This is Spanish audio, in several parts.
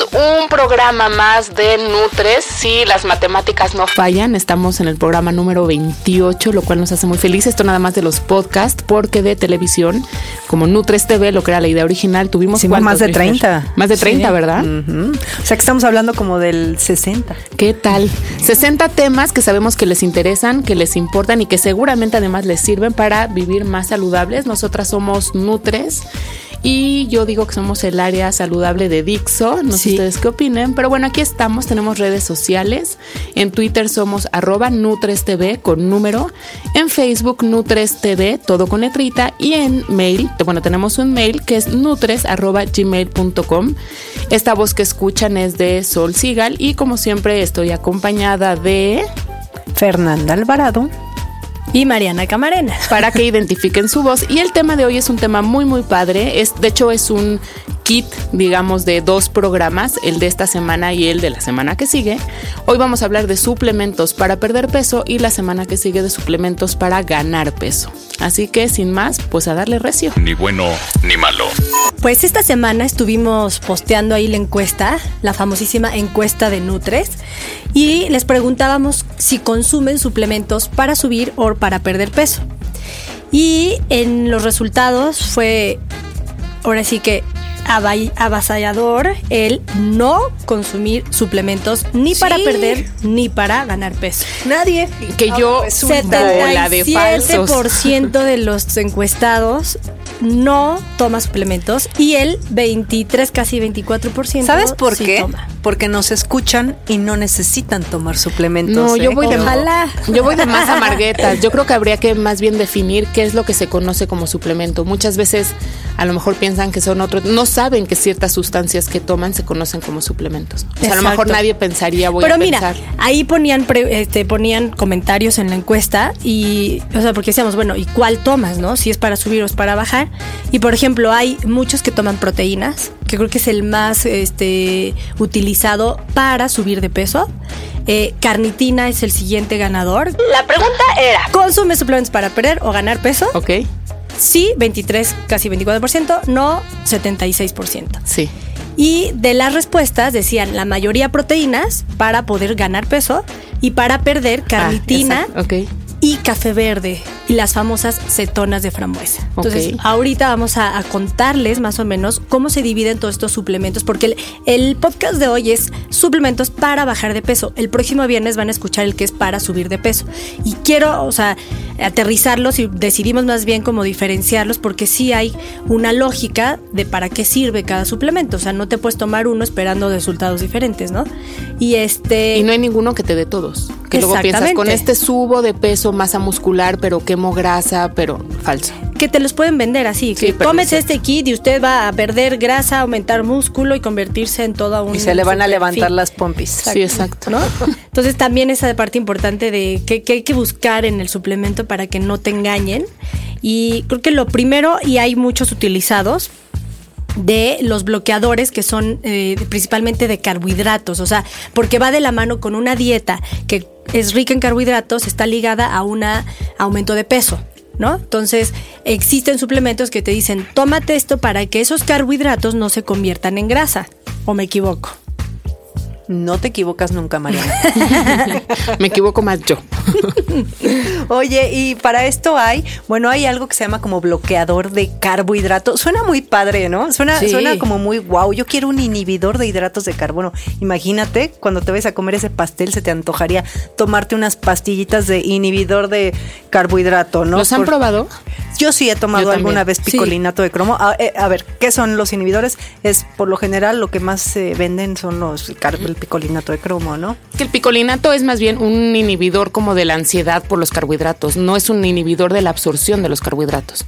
Un programa más de Nutres, si las matemáticas no fallan, estamos en el programa número 28, lo cual nos hace muy felices. Esto nada más de los podcasts, porque de televisión, como Nutres TV, lo que era la idea original, tuvimos Sí, ¿cuántos, más de Mister? 30. Más de 30, Sí. ¿verdad? O sea que estamos hablando como del 60. ¿Qué tal? 60 temas que sabemos que les interesan, que les importan y que seguramente además les sirven para vivir más saludables. Nosotras somos Nutres y yo digo que somos el área saludable de Dixo. No sé Sí. ustedes qué opinen, pero bueno, aquí estamos, tenemos redes sociales. En Twitter somos arroba NutresTV con número. En Facebook NutresTV, todo con letrita. Y en mail, bueno, tenemos un mail que es nutres arroba gmail.com. Esta voz que escuchan es de Sol Sigal y como siempre estoy acompañada de... Fernanda Alvarado. Y Mariana Camarena. para que identifiquen su voz. Y el tema de hoy es un tema muy, muy padre. Es, de hecho, es un kit, digamos, de dos programas, el de esta semana y el de la semana que sigue. Hoy vamos a hablar de suplementos para perder peso y la semana que sigue de suplementos para ganar peso. Así que, sin más, pues a darle recio. Ni bueno ni malo. Pues esta semana estuvimos posteando ahí la encuesta, la famosísima encuesta de Nutres, y les preguntábamos si consumen suplementos para subir o para perder peso. Y en los resultados fue, ahora sí que avasallador el no consumir suplementos ni para perder ni para ganar peso. Nadie. Que yo, bola de falsos. 77% de los encuestados no toma suplementos y el 23, casi 24%. ¿Sabes por sí qué? toma. Porque nos escuchan y no necesitan tomar suplementos. No, yo ¿eh? voy de Ojalá. Yo voy de más amarguetas. Yo creo que habría que más bien definir qué es lo que se conoce como suplemento. Muchas veces a lo mejor piensan que son otros, no saben que ciertas sustancias que toman se conocen como suplementos. O sea, a lo mejor nadie pensaría, voy Pero a mira, pensar. ahí ponían pre- este, ponían comentarios en la encuesta y, o sea, porque decíamos, bueno, ¿y cuál tomas, no? Si es para subir o es para bajar. Y por ejemplo, hay muchos que toman proteínas, que creo que es el más este, utilizado para subir de peso. Eh, carnitina es el siguiente ganador. La pregunta era, ¿Consume suplementos para perder o ganar peso? ok, Sí, 23, casi 24%, no 76%. sí. Y de las respuestas decían la mayoría proteínas para poder ganar peso y para perder carnitina Ah, exacto, ok. y café verde y las famosas cetonas de frambuesa. Entonces, Ok. ahorita vamos a, a contarles más o menos cómo se dividen todos estos suplementos, porque el, el podcast de hoy es suplementos para bajar de peso. El próximo viernes van a escuchar el que es para subir de peso. Y quiero, o sea, aterrizarlos y decidimos más bien cómo diferenciarlos, porque sí hay una lógica de para qué sirve cada suplemento. O sea, no te puedes tomar uno esperando resultados diferentes, ¿no? Y este. Y no hay ninguno que te dé todos. Que luego piensas, con este subo de peso, masa muscular, pero quemo grasa, pero falso. que te los pueden vender así. Sí, que sé. este kit y usted va a perder grasa, aumentar músculo y convertirse en toda un. Y se le van a levantar fit. las pompis. Sí, exacto. ¿no? Entonces también esa parte importante de que, que hay que buscar en el suplemento para que no te engañen. Y creo que lo primero, y hay muchos utilizados, de los bloqueadores que son eh, principalmente de carbohidratos, o sea, porque va de la mano con una dieta que es rica en carbohidratos, está ligada a un aumento de peso. ¿No? Entonces, existen suplementos que te dicen, tómate esto para que esos carbohidratos no se conviertan en grasa. ¿O me equivoco? No te equivocas nunca, Mariana. Me equivoco más yo. Oye, y para esto hay, bueno, hay algo que se llama como bloqueador de carbohidratos. Suena muy padre, ¿no? Suena, Sí. suena como muy wow. Yo quiero un inhibidor de hidratos de carbono. Imagínate, cuando te vayas a comer ese pastel, se te antojaría tomarte unas pastillitas de inhibidor de carbohidrato, ¿no? ¿Los han Por- probado? Yo sí he tomado alguna vez Sí. picolinato de cromo. A, eh, a ver, ¿qué son los inhibidores? Es por lo general lo que más se venden son los el picolinato de cromo, ¿no? Que el picolinato es más bien un inhibidor como de la ansiedad por los carbohidratos, no es un inhibidor de la absorción de los carbohidratos.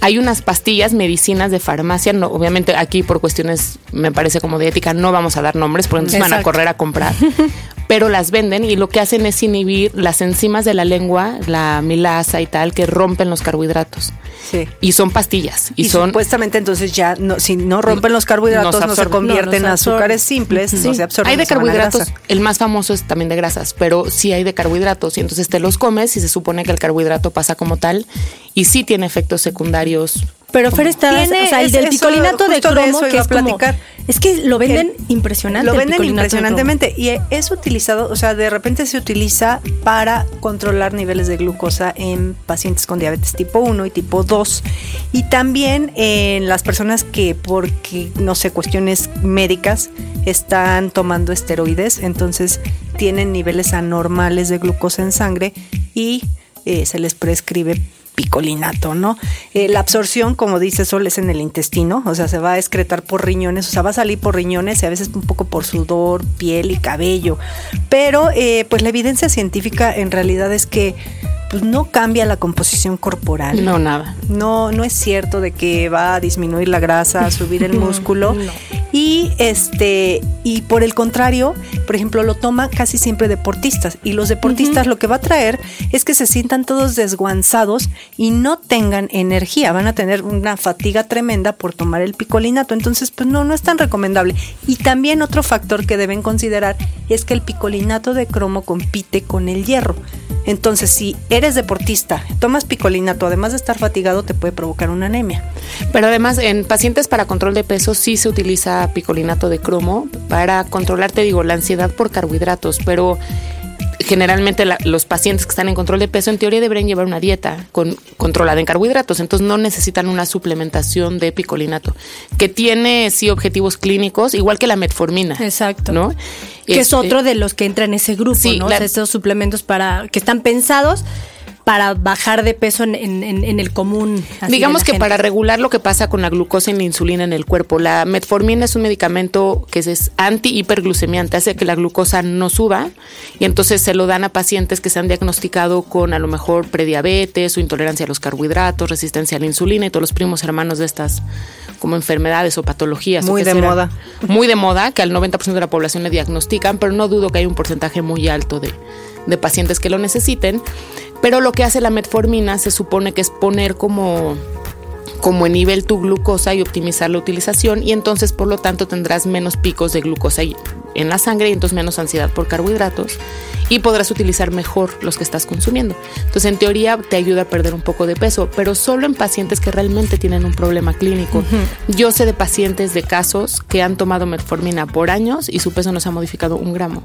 Hay unas pastillas, medicinas de farmacia, no, obviamente aquí por cuestiones, me parece como de ética, no vamos a dar nombres, porque entonces van a correr a comprar, pero las venden y lo que hacen es inhibir las enzimas de la lengua, la milasa y tal, que rompen los carbohidratos. Sí. Y son pastillas, y, Y, son... supuestamente entonces ya no, si no rompen los carbohidratos No se no se absorben. convierten No, en azúcares simples, no se absorben. Hay de carbohidratos, el más famoso es también de grasas, pero sí hay de carbohidratos y entonces te los comes y se supone que el carbohidrato pasa como tal y sí tiene efectos secundarios. Pero Fer está, o sea, el del picolinato de de cromo eso que es como, es que lo venden El- impresionante. Lo venden de impresionantemente y es utilizado, o sea, de repente se utiliza para controlar niveles de glucosa en pacientes con diabetes tipo 1 y tipo 2 y también en las personas que porque no sé, cuestiones médicas están tomando esteroides, entonces tienen niveles anormales de glucosa en sangre y eh, se les prescribe picolinato, ¿no? Eh, la absorción, como dice Sol, es en el intestino, o sea, se va a excretar por riñones, o sea, va a salir por riñones y a veces un poco por sudor, piel y cabello. Pero, eh, pues la evidencia científica en realidad es que pues, no cambia la composición corporal. No, nada. No, no es cierto de que va a disminuir la grasa, a subir el músculo. Y este, y por el contrario, por ejemplo, lo toma casi siempre deportistas. Y los deportistas lo que va a traer es que se sientan todos desguanzados y no tengan energía. Van a tener una fatiga tremenda por tomar el picolinato. Entonces, pues no, no es tan recomendable. Y también otro factor que deben considerar es que el picolinato de cromo compite con el hierro. Entonces, si eres deportista, tomas picolinato, además de estar fatigado, te puede provocar una anemia. Pero además en pacientes para control de peso sí se utiliza picolinato de cromo para controlar, te digo, la ansiedad por carbohidratos, pero generalmente la- los pacientes que están en control de peso en teoría deberían llevar una dieta con, controlada en carbohidratos, entonces no necesitan una suplementación de picolinato, que tiene sí objetivos clínicos, igual que la metformina. Exacto. ¿No? Que es Este, otro de los que entra en ese grupo, Sí, ¿no? la- O sea, estos suplementos para que están pensados para bajar de peso en, en- en- en el común. Digamos que gente. para regular lo que pasa con la glucosa y la insulina en el cuerpo, la metformina es un medicamento que es anti-hiperglucemiante, hace que la glucosa no suba y entonces se lo dan a pacientes que se han diagnosticado con a lo mejor prediabetes o intolerancia a los carbohidratos, resistencia a la insulina y todos los primos hermanos de estas como enfermedades o patologías. Muy que de serán moda. Muy de moda, que al 90% de la población le diagnostican, pero no dudo que hay un porcentaje muy alto de, de pacientes que lo necesiten. Pero lo que hace la metformina se supone que es poner como como en nivel tu glucosa y optimizar la utilización y entonces por lo tanto tendrás menos picos de glucosa en la sangre y entonces menos ansiedad por carbohidratos y podrás utilizar mejor los que estás consumiendo. Entonces en teoría te ayuda a perder un poco de peso, pero solo en pacientes que realmente tienen un problema clínico. Yo sé de pacientes de casos que han tomado metformina por años y su peso no se ha modificado un gramo.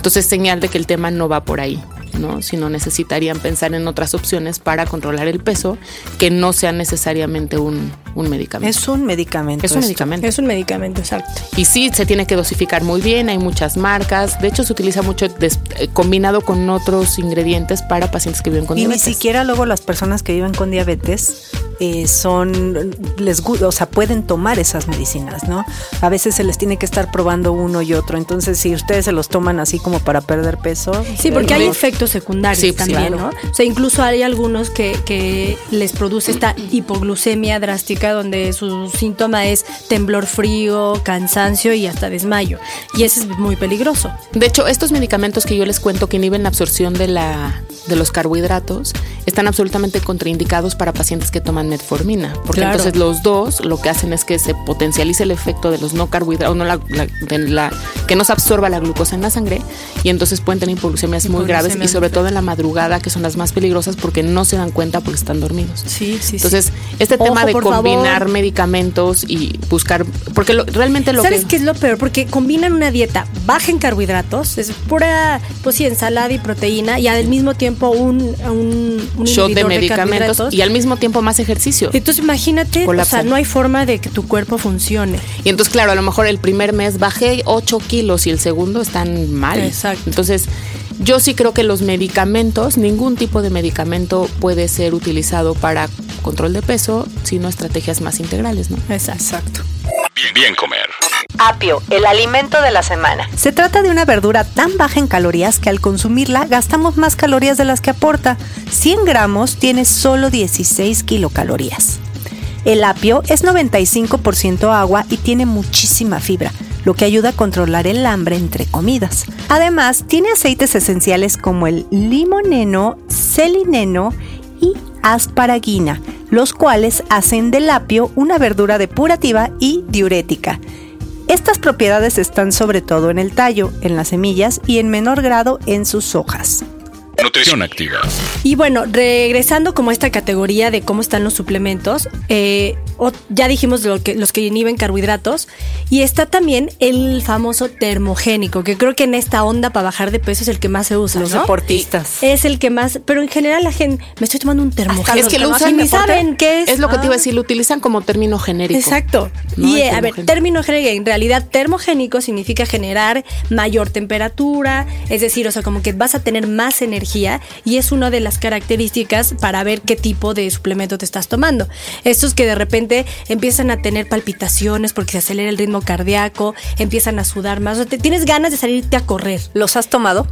Entonces señal de que el tema no va por ahí, ¿no? Sino necesitarían pensar en otras opciones para controlar el peso que no sea necesariamente un, un medicamento. Es un medicamento. Es un esto. medicamento. Es un medicamento, exacto. Y sí, se tiene que dosificar muy bien, hay muchas marcas. De hecho, se utiliza mucho des- eh, combinado con otros ingredientes para pacientes que viven con Y ni diabetes. siquiera luego las personas que viven con diabetes eh, son, les o sea, pueden tomar esas medicinas, ¿no? A veces se les tiene que estar probando uno y otro. Entonces, si ustedes se los toman así como para perder peso. Sí, porque hay efectos secundarios Sí, sí, también, claro. ¿no? O sea, incluso hay algunos que, que les produce esta hipoglucemia drástica donde su síntoma es temblor frío, cansancio y hasta desmayo. Y ese es muy peligroso. De hecho, estos medicamentos que yo les cuento que inhiben la absorción de, la, de los carbohidratos están absolutamente contraindicados para pacientes que toman metformina. Porque Claro. entonces los dos lo que hacen es que se potencialice el efecto de los no carbohidratos, no la, la- de la que no se absorba la glucosa en la sangre y entonces pueden tener hipoglucemias muy graves y sobre todo en la madrugada, que son las más peligrosas porque no se dan cuenta porque están dormidos. Sí, sí. Entonces, este tema de combinar medicamentos y buscar, porque realmente lo ¿Sabes qué es lo peor? Porque combinan una dieta baja en carbohidratos, es pura, pues sí, ensalada y proteína y al mismo tiempo un, un, un shot de medicamentos y al mismo tiempo más ejercicio. Entonces, imagínate, o sea, no hay forma de que tu cuerpo funcione. Y entonces, claro, a lo mejor el primer mes bajé 8 kilos y el segundo están mal. Exacto. Entonces, yo sí creo que los medicamentos, ningún tipo de medicamento puede ser utilizado para control de peso, sino estrategias más integrales, ¿no? Exacto. Bien, bien comer. Apio, el alimento de la semana. Se trata de una verdura tan baja en calorías que al consumirla gastamos más calorías de las que aporta. 100 gramos tiene solo 16 kilocalorías. El apio es 95% agua y tiene muchísima fibra, lo que ayuda a controlar el hambre entre comidas. Además, tiene aceites esenciales como el limoneno, selineno y asparagina, los cuales hacen del apio una verdura depurativa y diurética. Estas propiedades están sobre todo en el tallo, en las semillas y en menor grado en sus hojas. Nutrición activa. Y bueno, regresando como a esta categoría de cómo están los suplementos, eh, ya dijimos lo que, los que inhiben carbohidratos, y está también el famoso termogénico, que creo que en esta onda para bajar de peso es el que más se usa. Los deportistas. Es el que más, pero en general la gente, me estoy tomando un termogénico. Es que lo usan, ni saben qué es. Es lo que te iba a decir, lo utilizan como término genérico. Exacto. Y eh, a ver, término genérico, en realidad termogénico significa generar mayor temperatura, es decir, o sea, como que vas a tener más energía y es una de las características para ver qué tipo de suplemento te estás tomando. Estos que de repente empiezan a tener palpitaciones porque se acelera el ritmo cardíaco, empiezan a sudar más, o te, tienes ganas de salirte a correr. ¿Los has tomado?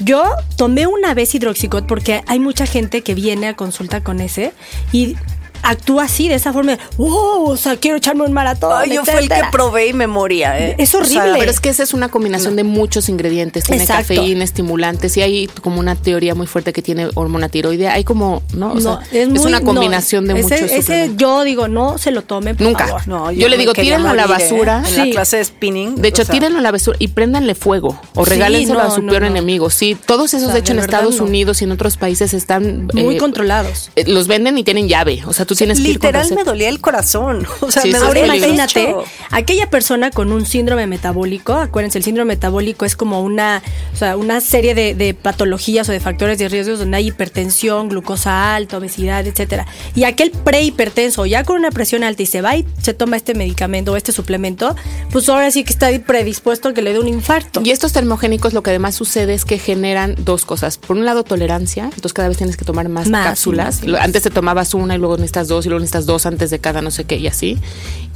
Yo tomé una vez hidroxicot porque hay mucha gente que viene a consulta con ese y actúa así, de esa forma, wow, o sea, quiero echarme un maratón. yo fui el que probé y me moría. ¿eh? Es horrible. pero es que esa es una combinación de muchos ingredientes. Tiene cafeína, estimulantes y hay como una teoría muy fuerte que tiene hormona tiroidea. Hay como, ¿no? O sea, es, una combinación de muchos. Ese yo digo, no se lo tome. Por Nunca. No, yo, le digo, tírenlo a la basura. En la clase de spinning. De hecho, tírenlo a la basura y préndanle fuego o regálenselo a su peor enemigo. Sí, todos esos, de hecho, en Estados Unidos y en otros países están muy eh, controlados. Eh, los venden y tienen llave. O sea, tú tienes que ir con me dolía el corazón. O sea, me ahora imagínate, aquella persona con un síndrome metabólico, acuérdense, el síndrome metabólico es como una, o sea, una serie de, patologías o de factores de riesgo donde hay hipertensión, glucosa alta, obesidad, etcétera. Y aquel prehipertenso, ya con una presión alta y se va y se toma este medicamento o este suplemento, pues ahora sí que está predispuesto a que le dé un infarto. Y estos termogénicos lo que además sucede es que generan dos cosas. Por un lado, tolerancia, entonces cada vez tienes que tomar más, cápsulas. Antes te tomabas una y luego necesitas dos y luego necesitas dos antes de cada no sé qué y así,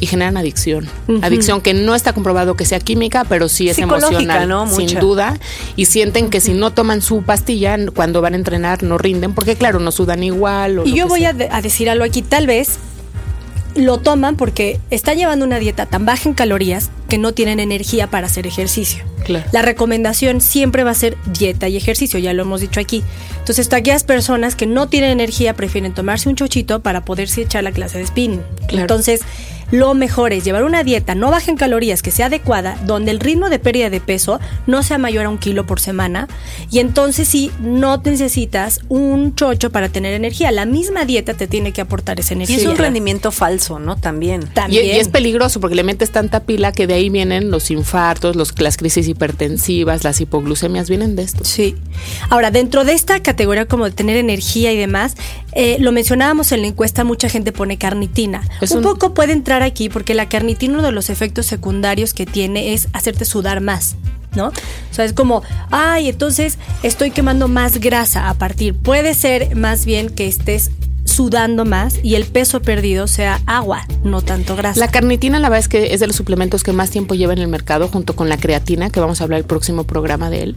y generan adicción. Adicción que no está comprobado que sea química, pero sí es emocional, sin duda, y sienten que si no toman su pastilla, cuando van a entrenar no rinden, porque claro, no sudan igual. y yo voy a, a decir algo aquí, tal vez lo toman porque están llevando una dieta tan baja en calorías que no tienen energía para hacer ejercicio. La recomendación siempre va a ser dieta y ejercicio, ya lo hemos dicho aquí. Entonces, aquellas personas que no tienen energía prefieren tomarse un chochito para poderse echar la clase de spin. Entonces, lo mejor es llevar una dieta no baja en calorías, que sea adecuada, donde el ritmo de pérdida de peso no sea mayor a un kilo por semana. Y entonces sí, no necesitas un chocho para tener energía. La misma dieta te tiene que aportar esa energía. Y es un rendimiento falso, ¿no? También. También. Y, es peligroso porque le metes tanta pila que de ahí vienen los infartos, los, las crisis hipertensivas, las hipoglucemias, vienen de esto. Sí. Ahora, dentro de esta categoría como de tener energía y demás, eh, lo mencionábamos en la encuesta, mucha gente pone carnitina. un, poco puede entrar aquí porque la carnitina, uno de los efectos secundarios que tiene es hacerte sudar más. ¿no? O sea, es como, ay, entonces estoy quemando más grasa a partir. Puede ser más bien que estés sudando más y el peso perdido sea agua, no tanto grasa. La carnitina, la verdad es que es de los suplementos que más tiempo lleva en el mercado, junto con la creatina, que vamos a hablar el próximo programa de él.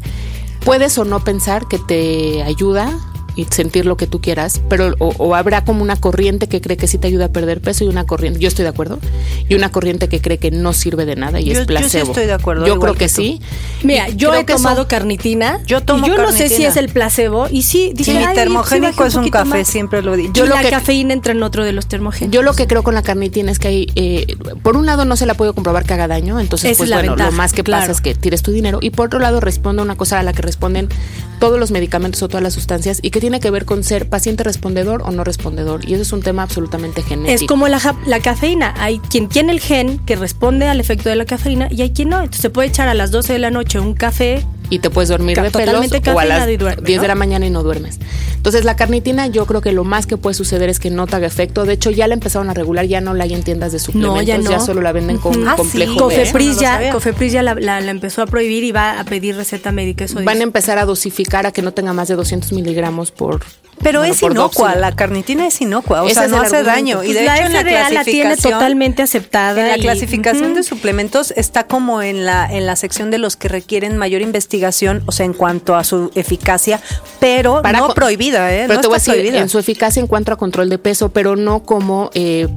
Puedes o no pensar que te ayuda y sentir lo que tú quieras, pero o, o habrá como una corriente que cree que sí te ayuda a perder peso y una corriente, yo estoy de acuerdo, y una corriente que cree que no sirve de nada y Yo- es yo sí placebo. estoy de acuerdo, Yo creo que, sí. Mira, Y yo he tomado carnitina. Yo tomo y yo no sé si es el placebo. Y sí, dije, Sí, mi "Ay, termogénico sí es un café, más". siempre lo digo. Yo Yo lo la que- cafeína entra en otro de los termogénicos. Yo lo que creo con la carnitina es que hay, eh, por un lado no se la puede comprobar que haga daño, entonces pues es la bueno, ventaja, lo más que claro. pasa es que tires tu dinero y por otro lado responde a una cosa a la que responden todos los medicamentos o todas las sustancias y que tiene que ver con ser paciente respondedor o no respondedor y eso es un tema absolutamente genético. Es como la, la cafeína. Hay quien tiene el gen que responde al efecto de la cafeína y hay quien no. Entonces se puede echar a las 12 de la noche un café. Y te puedes dormir de pelos totalmente o a las cafeinado y duerme, 10 de la mañana y no duermes. Entonces la carnitina yo creo que lo más que puede suceder es que no te haga efecto. De hecho ya la empezaron a regular, ya no la hay en tiendas de suplementos, ya no. solo la venden con. Ah, sí. complejo B. Cofepris ya. Cofepris ya la, la- la empezó a prohibir y va a pedir receta médica. Eso Van a empezar a dosificar a que no tenga más de 200 miligramos por Pero bueno, es inocua, la carnitina es inocua, o Ese sea, no hace argumento. daño. Y Pues de la hecho en la FDA la tiene totalmente aceptada. En la y- clasificación de suplementos está como en la en la sección de los que requieren mayor investigación, o sea, en cuanto a su eficacia, pero Para no prohibida, ¿eh? Pero no te voy a está decir, prohibida. en su eficacia en cuanto a control de peso, pero no como eh,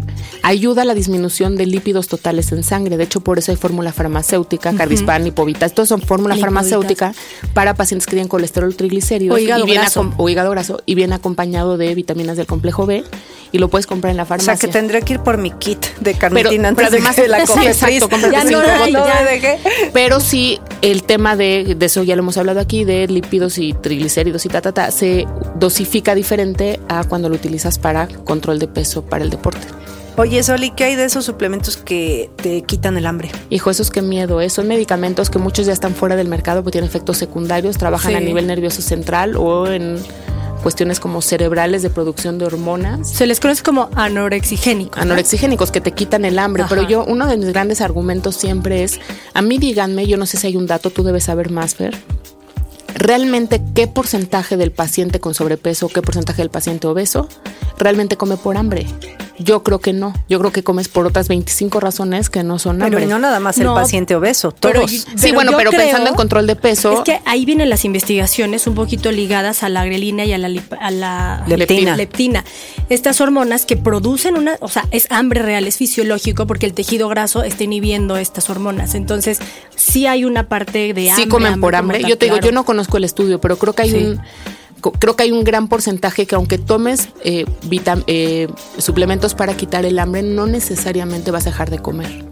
ayuda a la disminución de lípidos totales en sangre. De hecho, por eso hay fórmula farmacéutica, Cardispan, Lipovitas. Estos son fórmula farmacéutica para pacientes que tienen colesterol triglicéridos O hígado y viene graso. o hígado graso y viene acompañado de vitaminas del complejo B y lo puedes comprar en la o farmacia. sea, que tendría que ir por mi kit de pero, carnitina antes pero además de la sí, Cofepris. exacto, cómprate Ya no cinco hay, botes. ya. me dejé. Pero sí, el tema de, de eso ya lo hemos hablado aquí, de lípidos y triglicéridos y ta, ta, ta, se dosifica diferente a cuando lo utilizas para control de peso para el deporte. Oye, Soli, ¿qué hay de esos suplementos que te quitan el hambre? Hijo, eso es que miedo, ¿eh? Son medicamentos que muchos ya están fuera del mercado porque tienen efectos secundarios, trabajan Sí. a nivel nervioso central o en cuestiones como cerebrales de producción de hormonas. Se les conoce como anorexigénicos. ¿no? anorexigénicos que te quitan el hambre, Ajá. pero yo uno de mis grandes argumentos siempre es, a mí díganme, yo no sé si hay un dato, tú debes saber más, Fer, realmente qué porcentaje del paciente con sobrepeso, qué porcentaje del paciente obeso realmente come por hambre. Yo creo que no, yo creo que comes por otras 25 razones que no son Pero hambre. no nada más el No, paciente obeso, pero todos. y- Sí, bueno, pero creo- pensando en control de peso, Es que ahí vienen las investigaciones un poquito ligadas a la grelina y a la, a la Leptina. leptina. Estas hormonas que producen una, o sea, es hambre real, es fisiológico porque el tejido graso está inhibiendo estas hormonas. Entonces, sí hay una parte de hambre. sí comen por hambre. tal, Yo te digo, claro. yo no conozco el estudio, pero creo que hay Sí. un creo que hay un gran porcentaje que aunque tomes eh, vitam- eh, suplementos para quitar el hambre, no necesariamente vas a dejar de comer.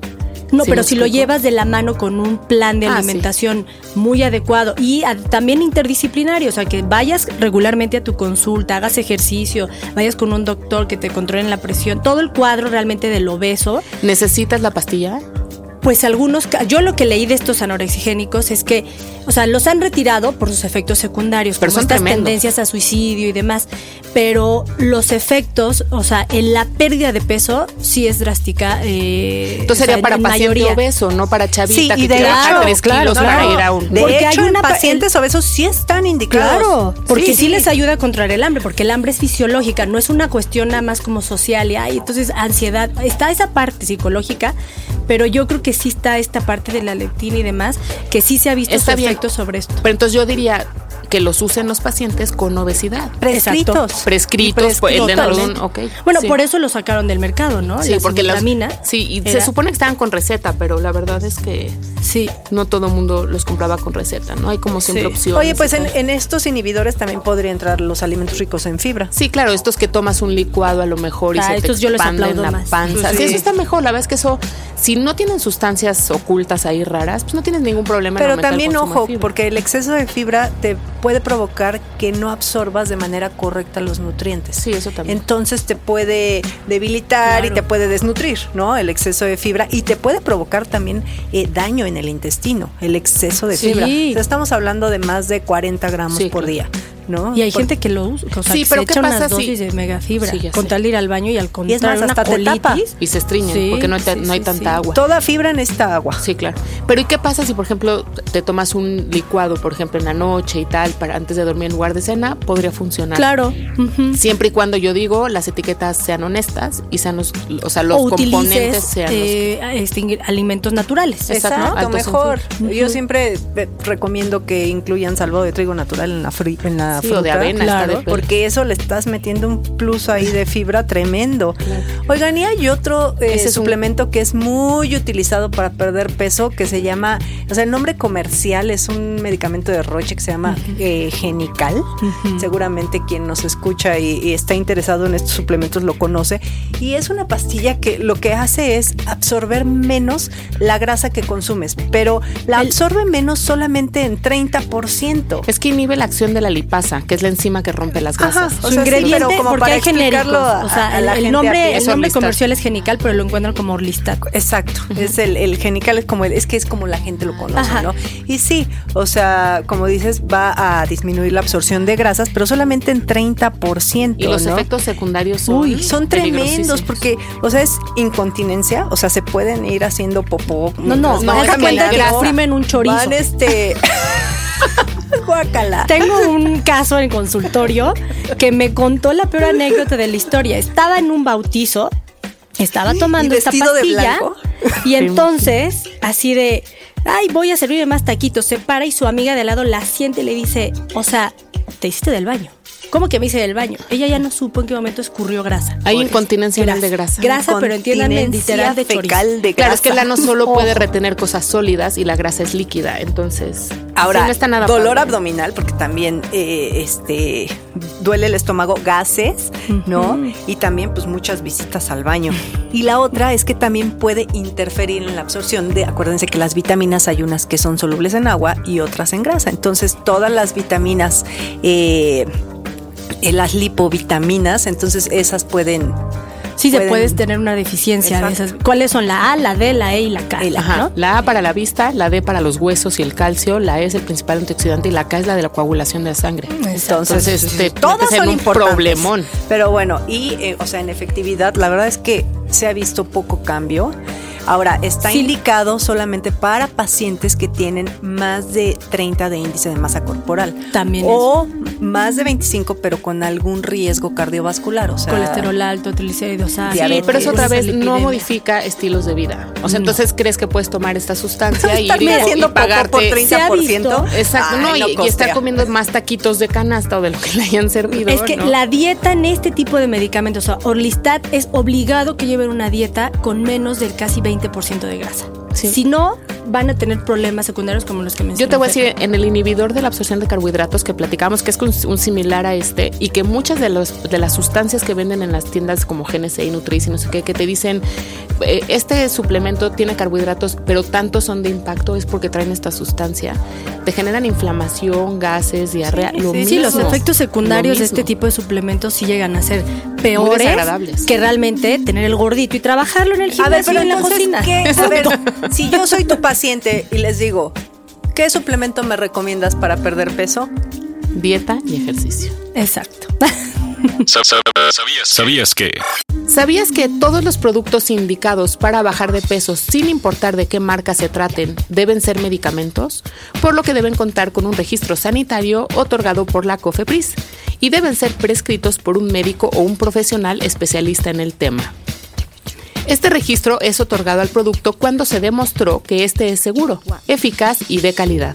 No, ¿Sí pero si lo llevas de la mano con un plan de Ah, sí. alimentación muy adecuado y a- también interdisciplinario, o sea, que vayas regularmente a tu consulta, hagas ejercicio, vayas con un doctor que te controle la presión, todo el cuadro realmente del obeso, ¿Necesitas la pastilla? Pues algunos, ca- yo lo que leí de estos anorexigénicos es que, o sea, los han retirado por sus efectos secundarios, Pero como son estas tremendos. tendencias a suicidio y demás, pero los efectos, o sea, en la pérdida de peso sí es drástica. eh, Entonces o sea, sería para en paciente mayoría. obeso, no para chavita Sí, que y de bajar hecho, claro, para claro. ir a un... De Porque hecho, hay una pa- pacientes obesos sí están indicados. Claro, porque sí, sí. les ayuda a controlar el hambre, porque el hambre es fisiológica, no es una cuestión nada más como social y ay, entonces ansiedad, está esa parte psicológica, pero yo creo que sí está esta parte de la leptina y demás, que sí se ha visto Está su bien. efecto sobre esto. Pero entonces yo diría que los usen los pacientes con obesidad. Prescritos. Exacto. Prescritos, pues, el de Totalmente. ok. Bueno, sí. por eso lo sacaron del mercado, ¿no? Sí, porque las, vitamina. sí, y se supone que estaban con receta, pero la verdad es que Sí. no todo el mundo los compraba con receta, ¿no? Hay como siempre Sí. opciones. Oye, pues en, en estos inhibidores también podría entrar los alimentos ricos en fibra. Sí, claro, estos que tomas un licuado a lo mejor y Ah, se te estos yo les expande en la más. panza. Sí. sí. eso está mejor. La verdad es que eso, si no tienen sustancias ocultas ahí raras, pues no tienes ningún problema. en Pero el también, ojo, porque el exceso de fibra te puede provocar que no absorbas de manera correcta los nutrientes. Sí, eso también. Entonces te puede debilitar Claro. y te puede desnutrir, ¿no? El exceso de fibra y te puede provocar también eh, daño en el intestino, el exceso de Sí. fibra. O sea, estamos hablando de más de 40 gramos Sí, por claro. día, ¿no? Y hay Por- gente que lo usa, o sea, Sí, que pero se ¿qué echa pasa unas si- de megafibra Sí, con tal de ir al baño y al contrario, más, una hasta te tapa. colitis. y se estriñen Sí, porque no hay, no hay tanta agua. Toda fibra necesita agua. Sí, claro. Pero ¿y qué pasa si, por ejemplo, te tomas un licuado, por ejemplo, en la noche y tal, para antes de dormir en lugar de cena? Podría funcionar. Claro. Siempre y cuando yo digo las etiquetas sean honestas y sean los, o sea, los o componentes sean eh, alimentos naturales. Exacto, Exacto, en mejor. Yo siempre eh, recomiendo que incluyan salvo de trigo natural en la, fri- en la una Sí, o de avena, está de per- porque eso le estás metiendo un plus ahí de fibra tremendo. Oigan, y hay otro eh, Ese es un- suplemento que es muy utilizado para perder peso que se llama, o sea, el nombre comercial es un medicamento de Roche que se llama eh, Genical. Seguramente quien nos escucha y, y está interesado en estos suplementos lo conoce. Y es una pastilla que lo que hace es absorber menos la grasa que consumes, pero la absorbe menos solamente en 30%. Es que inhibe la acción de la lipasa, que es la enzima que rompe las Ajá, grasas. o Su sea, sí, ingrediente, pero como porque para hay o sea, el, nombre, el nombre comercial es genical, pero lo encuentran como Orlistat. Exacto, es el, el genical es como el, es que es como la gente lo conoce, Ajá. ¿no? Y sí, o sea, como dices, va a disminuir la absorción de grasas, pero solamente en 30%. Y los ¿no? efectos secundarios son, Uy, son tremendos porque, o sea, es incontinencia, o sea, se pueden ir haciendo popó. No, no, Los no, van haz de cuenta que caminando, Guácala. Tengo un caso en consultorio que me contó la peor anécdota de la historia. Estaba en un bautizo, estaba tomando ¿Y esta de pastilla y entonces, así de, ay, voy a servirme más taquitos, se para y su amiga de al lado la siente y le dice, o sea, te hiciste del baño. ¿Cómo que me hice del baño? Ella ya no supo en qué momento escurrió grasa. Hay incontinencia anal de grasa. Grasa, pero entiéndanme Incontinencia literal de fecal de Claro, es que el grasa. ano solo Ojo. puede retener cosas sólidas y la grasa es líquida, entonces Ahora, sí, no está nada dolor padre. abdominal, porque también eh, este duele el estómago, gases, ¿no? Y también, pues, muchas visitas al baño. Y la otra es que también puede interferir en la absorción de, acuérdense que las vitaminas hay unas que son solubles en agua y otras en grasa. Entonces, todas las vitaminas, eh, las lipovitaminas, entonces esas pueden. Sí, se pueden- puedes tener una deficiencia de esas. ¿Cuáles son la A, la D, la E y la K? Y la- Ajá. ¿no? La A para la vista, la D para los huesos y el calcio, la E es el principal antioxidante y la K es la de la coagulación de la sangre. Entonces, Entonces, te todas son un problemón. Pero bueno, y eh, o sea, en efectividad, la verdad es que se ha visto poco cambio. Ahora, está Sí. indicado solamente para pacientes que tienen más de 30 de índice de masa corporal. También O más de 25, pero con algún riesgo cardiovascular. O sea, Colesterol alto, triglicéridos altos. Sí, Diabetes. pero eso otra vez no modifica estilos de vida. O sea, entonces crees que puedes tomar esta sustancia y, ir haciendo y pagarte poco por Se ha 30%. visto. Exacto, Ay, no, y, y estar comiendo más taquitos de canasta o de lo que le hayan servido. Es que ¿no? la dieta en este tipo de medicamentos, o sea, Orlistat es obligado que lleven una dieta con menos del casi 20% de grasa. Sí. Si no, van a tener problemas secundarios como los que mencioné. Yo te voy a decir, en el inhibidor de la absorción de carbohidratos que platicamos, que es un, similar a este, y que muchas de, los, de las sustancias que venden en las tiendas como GNC y Nutris y no sé qué, que te dicen, eh, este suplemento tiene carbohidratos, pero tantos son de impacto, es porque traen esta sustancia. Te generan inflamación, gases, diarrea, lo Sí, mismo. sí, los efectos secundarios Lo de este tipo de suplementos sí llegan a ser peores que realmente tener el gordito y trabajarlo en el A gimnasio ver, pero y en la cocina. ¿qué? A ver, si yo soy tu paciente y les digo, ¿qué suplemento me recomiendas para perder peso? Dieta y ejercicio. Exacto. Sa- sa- ¿Sabías, ¿Sabías que? ¿Sabías que todos los productos indicados para bajar de peso, sin importar de qué marca se traten, deben ser medicamentos? Por lo que deben contar con un registro sanitario otorgado por la COFEPRIS y deben ser prescritos por un médico o un profesional especialista en el tema. Este registro es otorgado al producto cuando se demostró que este es seguro, eficaz y de calidad.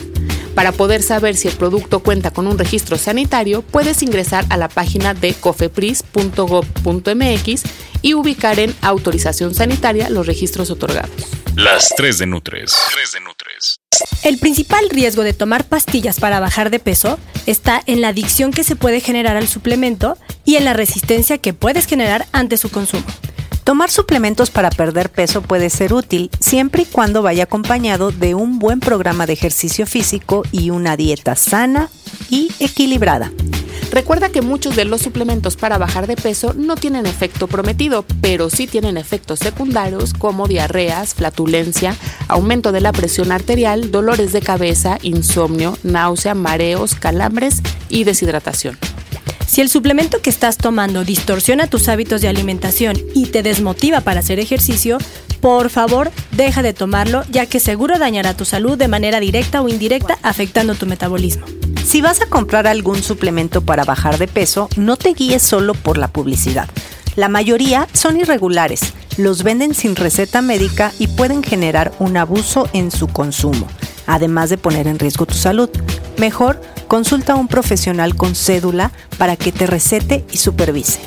Para poder saber si el producto cuenta con un registro sanitario, puedes ingresar a la página de cofepris.gov.mx y ubicar en autorización sanitaria los registros otorgados. Las 3 de Nutres. 3 de Nutres. El principal riesgo de tomar pastillas para bajar de peso está en la adicción que se puede generar al suplemento y en la resistencia que puedes generar ante su consumo. Tomar suplementos para perder peso puede ser útil siempre y cuando vaya acompañado de un buen programa de ejercicio físico y una dieta sana y equilibrada. Recuerda que muchos de los suplementos para bajar de peso no tienen efecto prometido, pero sí tienen efectos secundarios como diarreas, flatulencia, aumento de la presión arterial, dolores de cabeza, insomnio, náusea, mareos, calambres y deshidratación. Si el suplemento que estás tomando distorsiona tus hábitos de alimentación y te desmotiva para hacer ejercicio, por favor deja de tomarlo ya que seguro dañará tu salud de manera directa o indirecta afectando tu metabolismo. Si vas a comprar algún suplemento para bajar de peso, no te guíes solo por la publicidad. La mayoría son irregulares, los venden sin receta médica y pueden generar un abuso en su consumo, además de poner en riesgo tu salud. Mejor, consulta a un profesional con cédula para que te recete y supervise.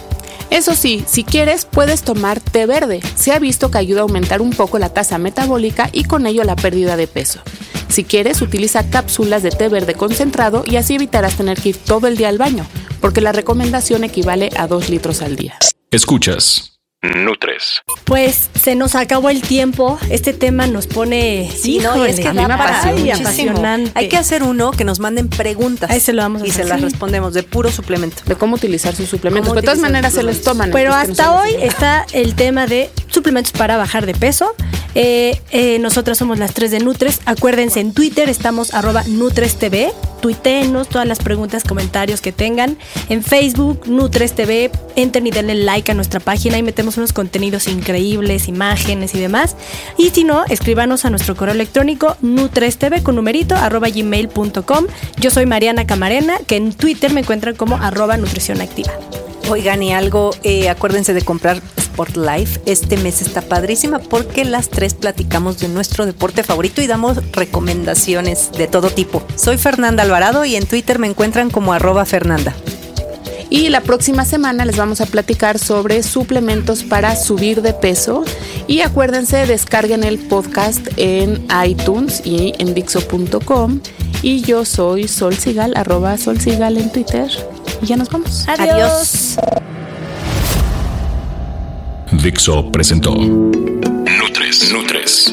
Eso sí, si quieres, puedes tomar té verde. Se ha visto que ayuda a aumentar un poco la tasa metabólica y con ello la pérdida de peso. Si quieres, utiliza cápsulas de té verde concentrado y así evitarás tener que ir todo el día al baño, porque la recomendación equivale a 2 litros al día. Escuchas. Nutres. Pues se nos acabó el tiempo. Este tema nos pone. Sí, no, y es que a mí me apasiona y muchísimo. apasionante. Hay que hacer uno que nos manden preguntas. Ahí se lo vamos a Y hacer. se las Sí. respondemos de puro suplemento. De cómo utilizar sus suplementos. De todas maneras se los toman. Pero no hasta hoy está el tema de suplementos para bajar de peso. Eh, eh, nosotras somos las tres de Nutres. Acuérdense, en Twitter estamos arroba NutresTV. Tuiteenos todas las preguntas, comentarios que tengan. En Facebook, Nutres TV. Entren y denle like a nuestra página. Ahí metemos unos contenidos increíbles, imágenes y demás. Y si no, escríbanos a nuestro correo electrónico nutrestv con numerito arroba gmail.com. Yo soy Mariana Camarena, que en Twitter me encuentran como arroba nutrición activa. Oigan, y algo, eh, acuérdense de comprar Sport Life. Este mes está padrísima porque las tres platicamos de nuestro deporte favorito y damos recomendaciones de todo tipo. Soy Fernanda Alvarado y en Twitter me encuentran como arroba Fernanda. Y la próxima semana les vamos a platicar sobre suplementos para subir de peso. Y acuérdense, descarguen el podcast en iTunes y en Dixo.com. Y yo soy Sol Sigal, arroba Sol Sigal en Twitter. Y ya nos vamos. Adiós. Dixo presentó Nutres. Nutres.